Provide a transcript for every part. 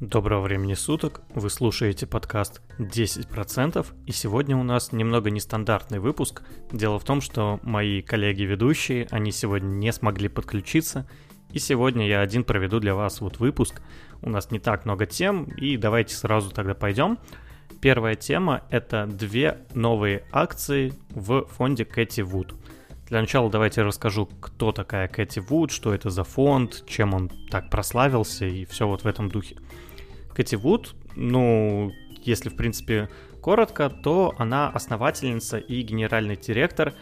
Доброго времени суток, вы слушаете подкаст 10%, и сегодня у нас немного нестандартный выпуск. Дело в том, что мои коллеги-ведущие, они сегодня не смогли подключиться, и сегодня я один проведу для вас вот выпуск. У нас не так много тем, и давайте сразу тогда пойдем. Первая тема — это две новые акции в фонде Кэти Вуд. Для начала давайте расскажу, кто такая Кэти Вуд, что это за фонд, чем он так прославился и все вот в этом духе. Кэти Вуд, ну, если в принципе коротко, то она основательница и генеральный директор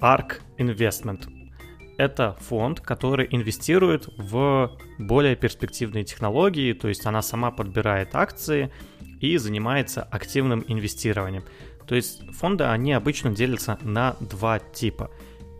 ARK Investment. Это фонд, который инвестирует в более перспективные технологии, то есть она сама подбирает акции и занимается активным инвестированием. То есть фонды, они обычно делятся на два типа.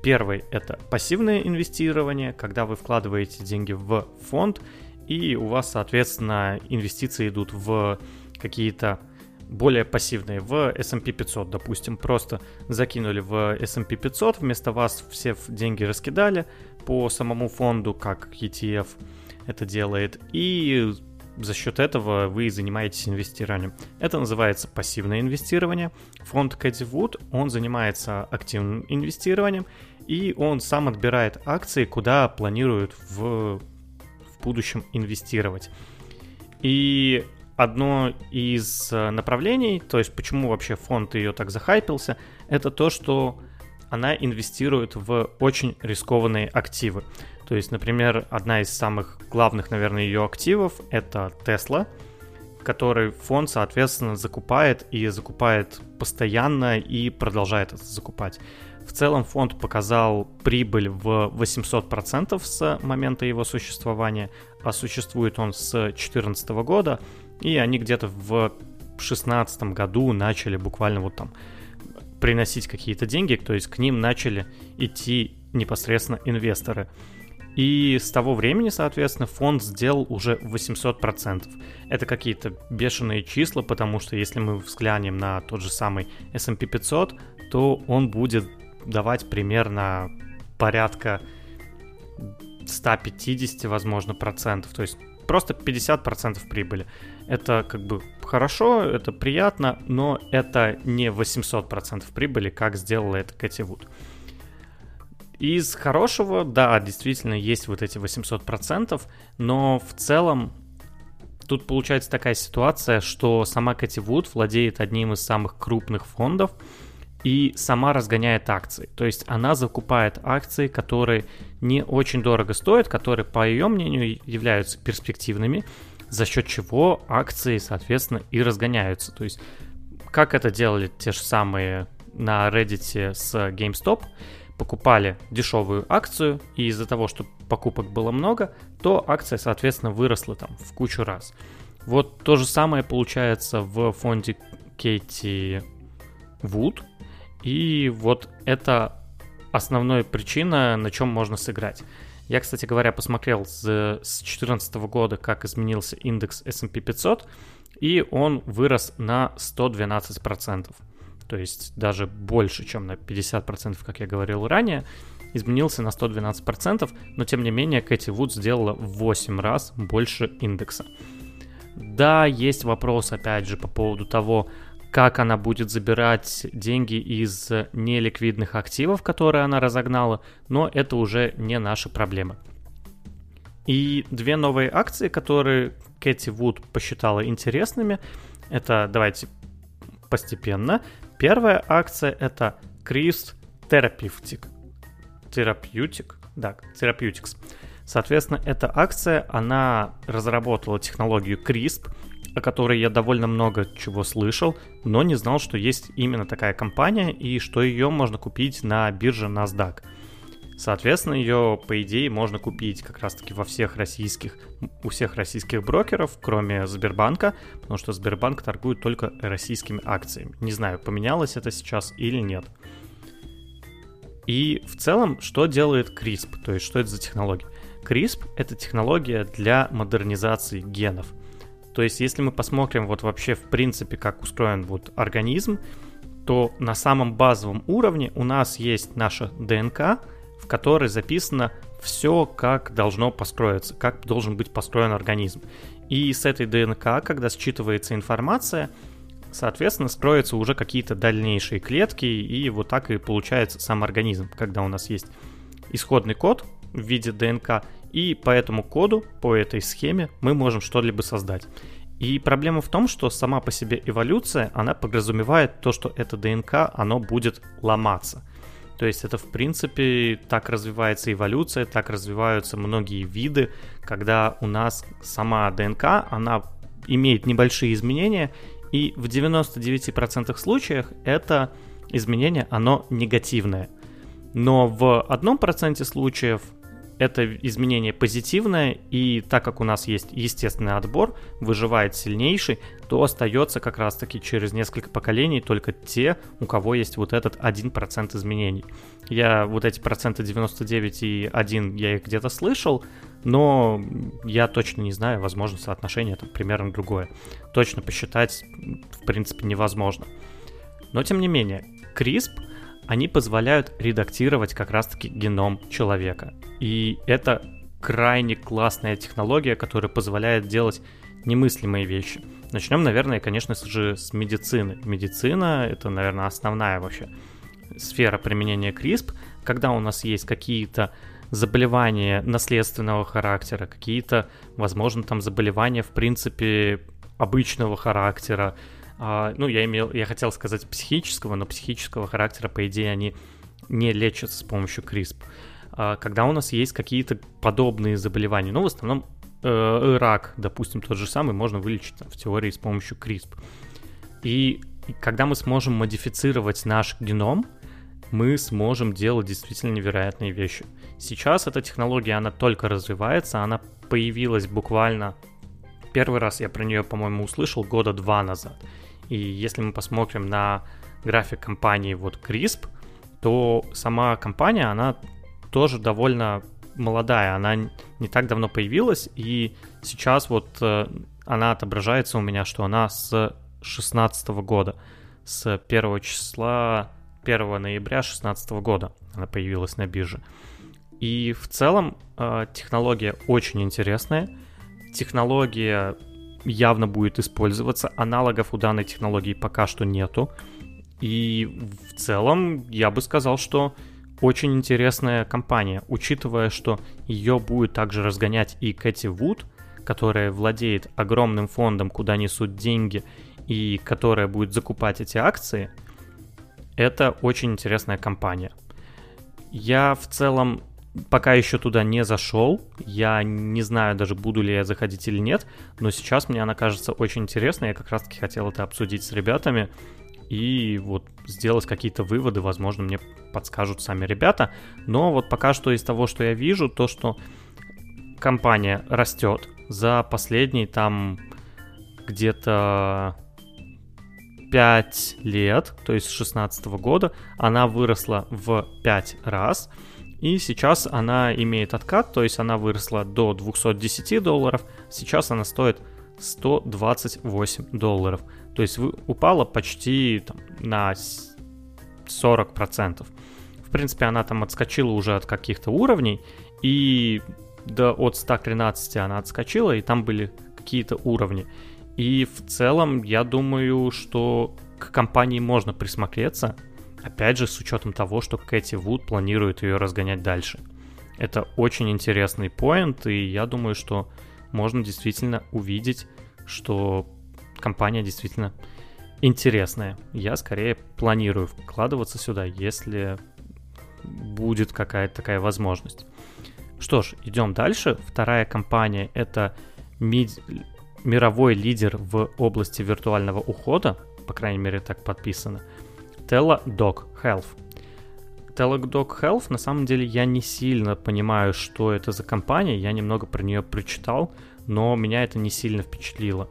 Первый — это пассивное инвестирование, когда вы вкладываете деньги в фонд — и у вас, соответственно, инвестиции идут в какие-то более пассивные, в S&P 500, допустим, просто закинули в S&P 500, вместо вас все деньги раскидали по самому фонду, как ETF это делает, и за счет этого вы занимаетесь инвестированием. Это называется пассивное инвестирование. Фонд Кэти Вуд, он занимается активным инвестированием, и он сам отбирает акции, куда планирует в будущем инвестировать. И одно из э, направлений, то есть почему вообще фонд ее так захайпился, это то, что она инвестирует в очень рискованные активы. То есть, например, одна из самых главных, наверное, ее активов — это Tesla, который фонд, соответственно, закупает и закупает постоянно и продолжает это закупать. В целом фонд показал прибыль в 800% с момента его существования, а существует он с 2014 года, и они где-то в 2016 году начали буквально вот там приносить какие-то деньги, то есть к ним начали идти непосредственно инвесторы. И с того времени, соответственно, фонд сделал уже 800%. Это какие-то бешеные числа, потому что если мы взглянем на тот же самый S&P 500, то он будет давать примерно порядка 150, возможно, процентов. То есть просто 50 процентов прибыли. Это как бы хорошо, это приятно, но это не 800 процентов прибыли, как сделала это Кэти Вуд. Из хорошего, да, действительно есть вот эти 800 процентов, но в целом тут получается такая ситуация, что сама Кэти Вуд владеет одним из самых крупных фондов, и сама разгоняет акции. То есть она закупает акции, которые не очень дорого стоят, которые, по ее мнению, являются перспективными, за счет чего акции, соответственно, и разгоняются. То есть как это делали те же самые на Reddit с GameStop, покупали дешевую акцию, и из-за того, что покупок было много, то акция, соответственно, выросла там в кучу раз. Вот то же самое получается в фонде Кейти Вуд, и вот это основная причина, на чем можно сыграть. Я, кстати говоря, посмотрел с 2014 года, как изменился индекс S&P 500, и он вырос на 112%. То есть даже больше, чем на 50%, как я говорил ранее, изменился на 112%, но тем не менее Кэти Вуд сделала в 8 раз больше индекса. Да, есть вопрос, опять же, по поводу того, как она будет забирать деньги из неликвидных активов, которые она разогнала, но это уже не наша проблема. И две новые акции, которые Кэти Вуд посчитала интересными, это давайте постепенно. Первая акция это CRISP Therapeutic. Therapeutic? Да, Therapeutics. Соответственно, эта акция, она разработала технологию CRISP, о которой я довольно много чего слышал, но не знал, что есть именно такая компания и что ее можно купить на бирже NASDAQ. Соответственно, ее, по идее, можно купить как раз-таки во всех российских, у всех российских брокеров, кроме Сбербанка, потому что Сбербанк торгует только российскими акциями. Не знаю, поменялось это сейчас или нет. И в целом, что делает CRISP, то есть что это за технология? CRISP — это технология для модернизации генов — то есть, если мы посмотрим вот вообще в принципе, как устроен вот организм, то на самом базовом уровне у нас есть наша ДНК, в которой записано все, как должно построиться, как должен быть построен организм. И с этой ДНК, когда считывается информация, соответственно, строятся уже какие-то дальнейшие клетки, и вот так и получается сам организм, когда у нас есть исходный код в виде ДНК, и по этому коду, по этой схеме мы можем что-либо создать. И проблема в том, что сама по себе эволюция, она подразумевает то, что это ДНК, оно будет ломаться. То есть это, в принципе, так развивается эволюция, так развиваются многие виды, когда у нас сама ДНК, она имеет небольшие изменения, и в 99% случаях это изменение, оно негативное. Но в одном проценте случаев это изменение позитивное, и так как у нас есть естественный отбор, выживает сильнейший, то остается как раз-таки через несколько поколений только те, у кого есть вот этот 1% изменений. Я вот эти проценты 99 и 1, я их где-то слышал, но я точно не знаю, возможно, соотношение это примерно другое. Точно посчитать, в принципе, невозможно. Но, тем не менее, CRISP — они позволяют редактировать как раз-таки геном человека. И это крайне классная технология, которая позволяет делать немыслимые вещи. Начнем, наверное, конечно же, с медицины. Медицина — это, наверное, основная вообще сфера применения CRISP, когда у нас есть какие-то заболевания наследственного характера, какие-то, возможно, там заболевания, в принципе, обычного характера, а, ну, я имел, я хотел сказать психического, но психического характера, по идее, они не лечатся с помощью CRISP. А, когда у нас есть какие-то подобные заболевания, ну, в основном э, рак, допустим, тот же самый, можно вылечить там, в теории с помощью CRISP. И когда мы сможем модифицировать наш геном, мы сможем делать действительно невероятные вещи. Сейчас эта технология, она только развивается, она появилась буквально... Первый раз я про нее, по-моему, услышал года два назад. И если мы посмотрим на график компании вот CRISP, то сама компания, она тоже довольно молодая, она не так давно появилась, и сейчас вот э, она отображается у меня, что она с 16 года, с 1 числа 1 ноября 2016 года она появилась на бирже. И в целом э, технология очень интересная. Технология явно будет использоваться. Аналогов у данной технологии пока что нету. И в целом я бы сказал, что очень интересная компания, учитывая, что ее будет также разгонять и Кэти Вуд, которая владеет огромным фондом, куда несут деньги, и которая будет закупать эти акции. Это очень интересная компания. Я в целом пока еще туда не зашел. Я не знаю даже, буду ли я заходить или нет. Но сейчас мне она кажется очень интересной. Я как раз-таки хотел это обсудить с ребятами. И вот сделать какие-то выводы, возможно, мне подскажут сами ребята. Но вот пока что из того, что я вижу, то, что компания растет за последние там где-то 5 лет, то есть с 2016 года, она выросла в 5 раз. И сейчас она имеет откат, то есть она выросла до 210 долларов, сейчас она стоит 128 долларов. То есть упала почти там, на 40%. В принципе, она там отскочила уже от каких-то уровней, и до, от 113 она отскочила, и там были какие-то уровни. И в целом, я думаю, что к компании можно присмотреться, Опять же, с учетом того, что Кэти Вуд планирует ее разгонять дальше. Это очень интересный поинт, и я думаю, что можно действительно увидеть, что компания действительно интересная. Я скорее планирую вкладываться сюда, если будет какая-то такая возможность. Что ж, идем дальше. Вторая компания это ми- мировой лидер в области виртуального ухода, по крайней мере так подписано. Teladoc Health. Teladoc Health, на самом деле, я не сильно понимаю, что это за компания, я немного про нее прочитал, но меня это не сильно впечатлило.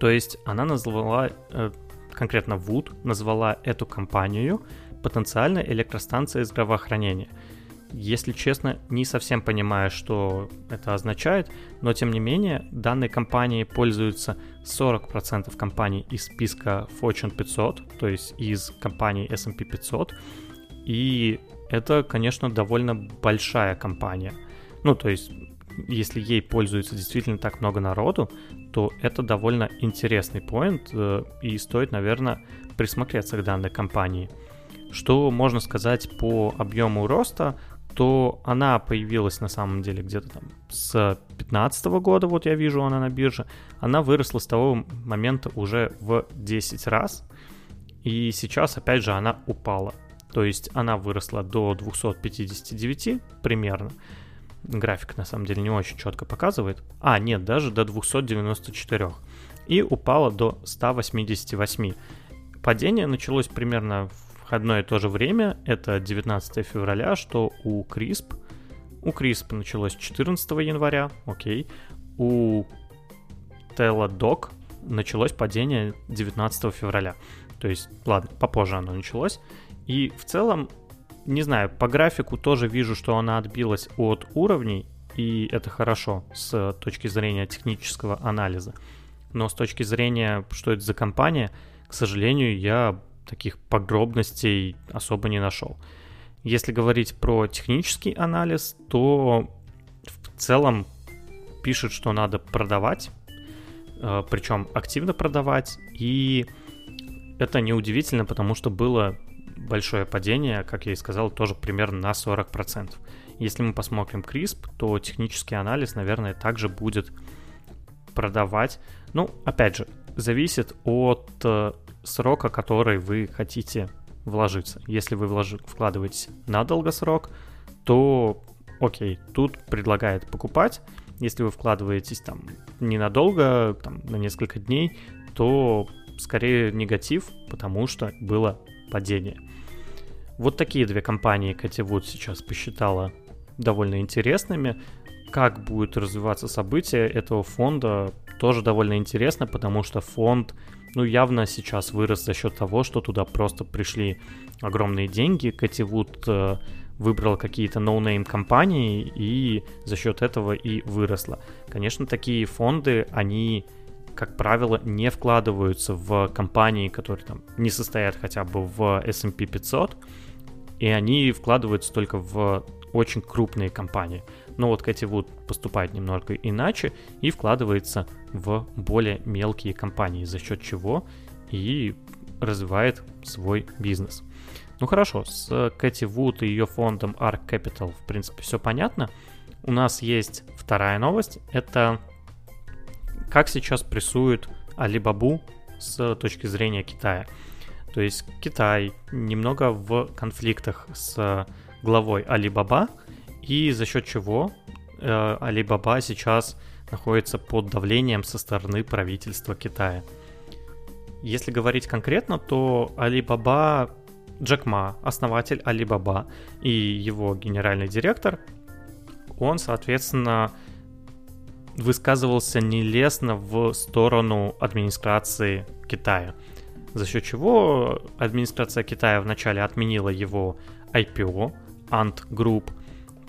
То есть она назвала, э, конкретно Wood, назвала эту компанию потенциальной электростанцией здравоохранения – если честно, не совсем понимаю, что это означает, но тем не менее, данной компанией пользуются 40% компаний из списка Fortune 500, то есть из компаний S&P 500, и это, конечно, довольно большая компания. Ну, то есть если ей пользуется действительно так много народу, то это довольно интересный поинт, э, и стоит, наверное, присмотреться к данной компании. Что можно сказать по объему роста, то она появилась на самом деле где-то там с 2015 года, вот я вижу она на бирже, она выросла с того момента уже в 10 раз, и сейчас опять же она упала. То есть она выросла до 259 примерно. График на самом деле не очень четко показывает. А, нет, даже до 294. И упала до 188. Падение началось примерно одно и то же время. Это 19 февраля, что у CRISP. У CRISP началось 14 января, окей. У Teladoc началось падение 19 февраля. То есть, ладно, попозже оно началось. И в целом, не знаю, по графику тоже вижу, что она отбилась от уровней, и это хорошо с точки зрения технического анализа. Но с точки зрения, что это за компания, к сожалению, я таких подробностей особо не нашел. Если говорить про технический анализ, то в целом пишет, что надо продавать, э, причем активно продавать, и это неудивительно, потому что было большое падение, как я и сказал, тоже примерно на 40%. Если мы посмотрим CRISP, то технический анализ, наверное, также будет продавать. Ну, опять же, зависит от э, срока, который вы хотите вложиться. Если вы вложи, вкладываетесь на долгосрок, то окей, тут предлагает покупать. Если вы вкладываетесь там ненадолго, там, на несколько дней, то скорее негатив, потому что было падение. Вот такие две компании Кэти Вуд сейчас посчитала довольно интересными. Как будет развиваться событие этого фонда, тоже довольно интересно, потому что фонд, ну, явно сейчас вырос за счет того, что туда просто пришли огромные деньги. Кэти Вуд э, выбрал какие-то no-name компании и за счет этого и выросла. Конечно, такие фонды, они как правило, не вкладываются в компании, которые там не состоят хотя бы в S&P 500, и они вкладываются только в очень крупные компании. Но вот Кэти Вуд поступает немного иначе и вкладывается в более мелкие компании, за счет чего и развивает свой бизнес. Ну хорошо, с Кэти Вуд и ее фондом ARK Capital в принципе все понятно. У нас есть вторая новость, это как сейчас прессуют Алибабу с точки зрения Китая. То есть Китай немного в конфликтах с главой Алибаба, и за счет чего э, Алибаба сейчас находится под давлением со стороны правительства Китая. Если говорить конкретно, то Алибаба Джек Ма, основатель Алибаба и его генеральный директор, он, соответственно, высказывался нелестно в сторону администрации Китая. За счет чего администрация Китая вначале отменила его IPO, Ant Group.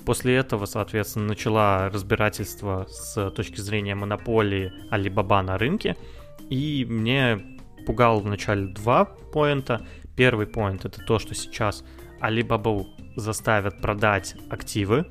После этого, соответственно, начала разбирательство с точки зрения монополии Alibaba на рынке. И мне пугал вначале два поинта. Первый поинт это то, что сейчас Alibaba заставят продать активы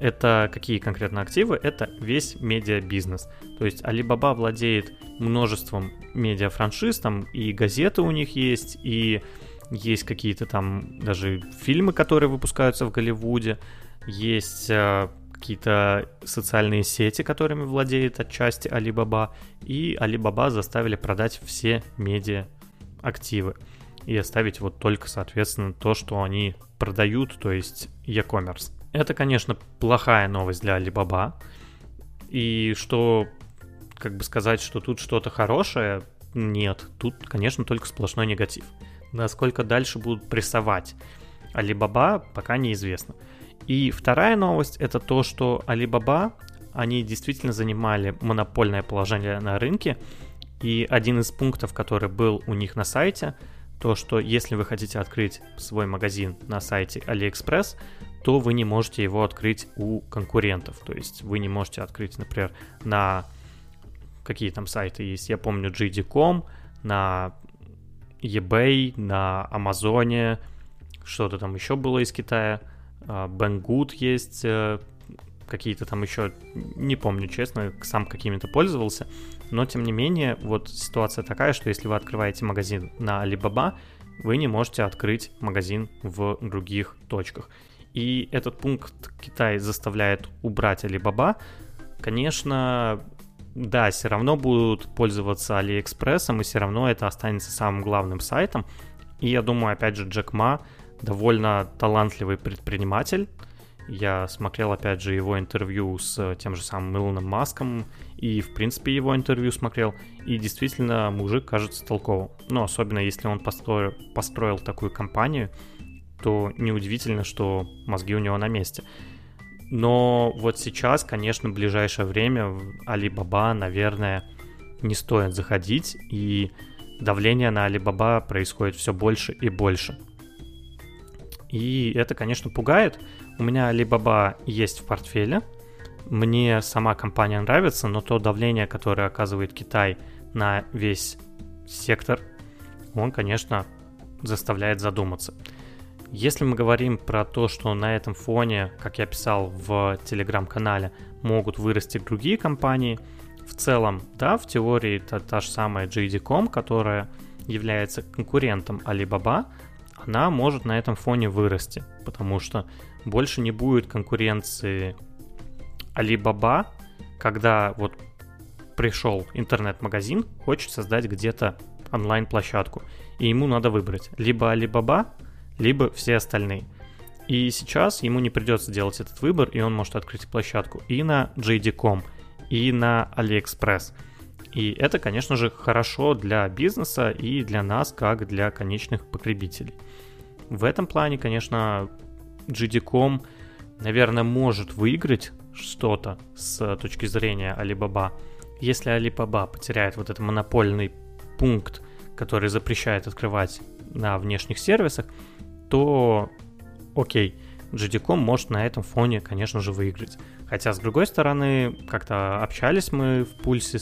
это какие конкретно активы? Это весь медиабизнес. То есть Alibaba владеет множеством медиафраншиз, там и газеты у них есть, и есть какие-то там даже фильмы, которые выпускаются в Голливуде, есть э, какие-то социальные сети, которыми владеет отчасти Alibaba, и Alibaba заставили продать все медиа активы и оставить вот только, соответственно, то, что они продают, то есть e-commerce. Это, конечно, плохая новость для Alibaba. И что, как бы сказать, что тут что-то хорошее, нет. Тут, конечно, только сплошной негатив. Насколько дальше будут прессовать Alibaba, пока неизвестно. И вторая новость это то, что Alibaba, они действительно занимали монопольное положение на рынке. И один из пунктов, который был у них на сайте, то, что если вы хотите открыть свой магазин на сайте AliExpress, то вы не можете его открыть у конкурентов. То есть вы не можете открыть, например, на какие там сайты есть. Я помню JD.com, на eBay, на Амазоне, что-то там еще было из Китая. А, Banggood есть, э, какие-то там еще, не помню, честно, сам какими-то пользовался, но тем не менее, вот ситуация такая, что если вы открываете магазин на Alibaba, вы не можете открыть магазин в других точках. И этот пункт Китай заставляет убрать Alibaba. Конечно, да, все равно будут пользоваться Алиэкспрессом, и все равно это останется самым главным сайтом. И я думаю, опять же, Джек Ма довольно талантливый предприниматель. Я смотрел, опять же, его интервью с тем же самым Илоном Маском, и, в принципе, его интервью смотрел, и действительно мужик кажется толковым. Ну, особенно если он построил, построил такую компанию, то неудивительно, что мозги у него на месте. Но вот сейчас, конечно, в ближайшее время в Alibaba, наверное, не стоит заходить, и давление на Alibaba происходит все больше и больше. И это, конечно, пугает. У меня Alibaba есть в портфеле. Мне сама компания нравится, но то давление, которое оказывает Китай на весь сектор, он, конечно, заставляет задуматься. Если мы говорим про то, что на этом фоне, как я писал в телеграм-канале, могут вырасти другие компании, в целом, да, в теории это та же самая JD.com, которая является конкурентом Alibaba, она может на этом фоне вырасти, потому что больше не будет конкуренции Alibaba, когда вот пришел интернет-магазин, хочет создать где-то онлайн-площадку, и ему надо выбрать либо Alibaba, либо все остальные. И сейчас ему не придется делать этот выбор, и он может открыть площадку и на JD.com, и на AliExpress. И это, конечно же, хорошо для бизнеса и для нас, как для конечных потребителей. В этом плане, конечно, JD.com, наверное, может выиграть что-то с точки зрения Alibaba. Если Alibaba потеряет вот этот монопольный пункт, который запрещает открывать на внешних сервисах, то окей, JD.com может на этом фоне, конечно же, выиграть. Хотя, с другой стороны, как-то общались мы в пульсе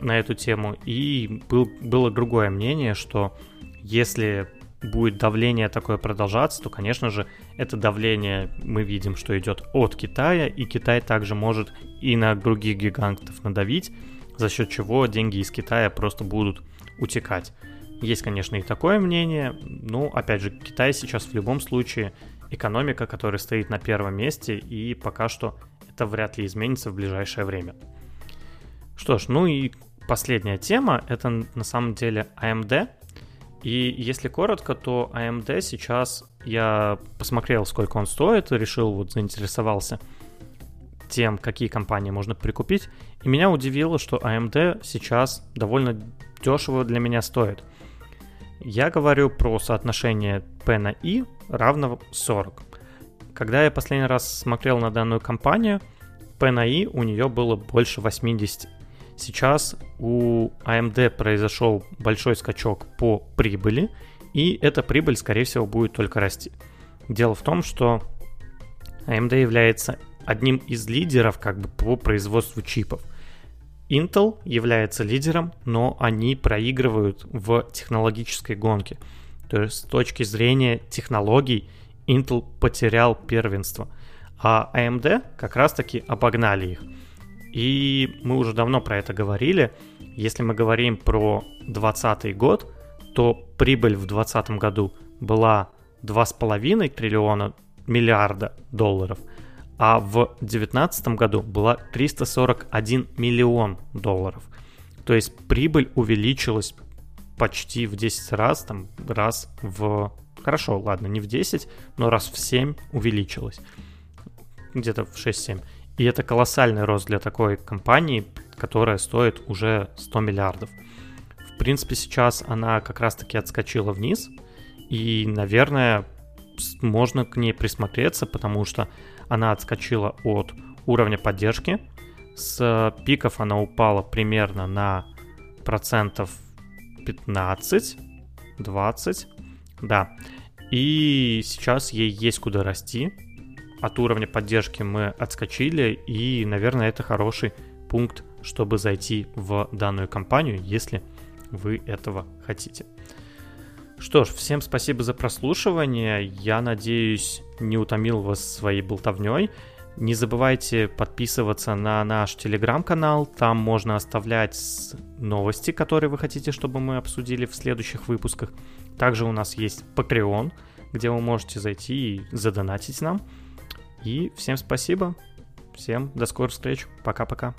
на эту тему, и был, было другое мнение, что если будет давление такое продолжаться, то, конечно же, это давление мы видим, что идет от Китая, и Китай также может и на других гигантов надавить, за счет чего деньги из Китая просто будут утекать. Есть, конечно, и такое мнение, но, опять же, Китай сейчас в любом случае экономика, которая стоит на первом месте, и пока что это вряд ли изменится в ближайшее время. Что ж, ну и последняя тема, это на самом деле AMD, и если коротко, то AMD сейчас я посмотрел, сколько он стоит, решил, вот заинтересовался тем, какие компании можно прикупить. И меня удивило, что AMD сейчас довольно дешево для меня стоит. Я говорю про соотношение P на I равно 40. Когда я последний раз смотрел на данную компанию, P на I у нее было больше 80. Сейчас у AMD произошел большой скачок по прибыли, и эта прибыль, скорее всего, будет только расти. Дело в том, что AMD является одним из лидеров как бы по производству чипов – Intel является лидером, но они проигрывают в технологической гонке. То есть с точки зрения технологий Intel потерял первенство, а AMD как раз-таки обогнали их. И мы уже давно про это говорили. Если мы говорим про 2020 год, то прибыль в 2020 году была 2,5 триллиона миллиарда долларов – а в 2019 году была 341 миллион долларов. То есть прибыль увеличилась почти в 10 раз, там раз в... Хорошо, ладно, не в 10, но раз в 7 увеличилась. Где-то в 6-7. И это колоссальный рост для такой компании, которая стоит уже 100 миллиардов. В принципе, сейчас она как раз-таки отскочила вниз, и, наверное, можно к ней присмотреться, потому что она отскочила от уровня поддержки. С пиков она упала примерно на процентов 15, 20, да. И сейчас ей есть куда расти. От уровня поддержки мы отскочили, и, наверное, это хороший пункт, чтобы зайти в данную компанию, если вы этого хотите. Что ж, всем спасибо за прослушивание. Я надеюсь, не утомил вас своей болтовней. Не забывайте подписываться на наш телеграм-канал, там можно оставлять новости, которые вы хотите, чтобы мы обсудили в следующих выпусках. Также у нас есть Patreon, где вы можете зайти и задонатить нам. И всем спасибо, всем до скорых встреч, пока-пока.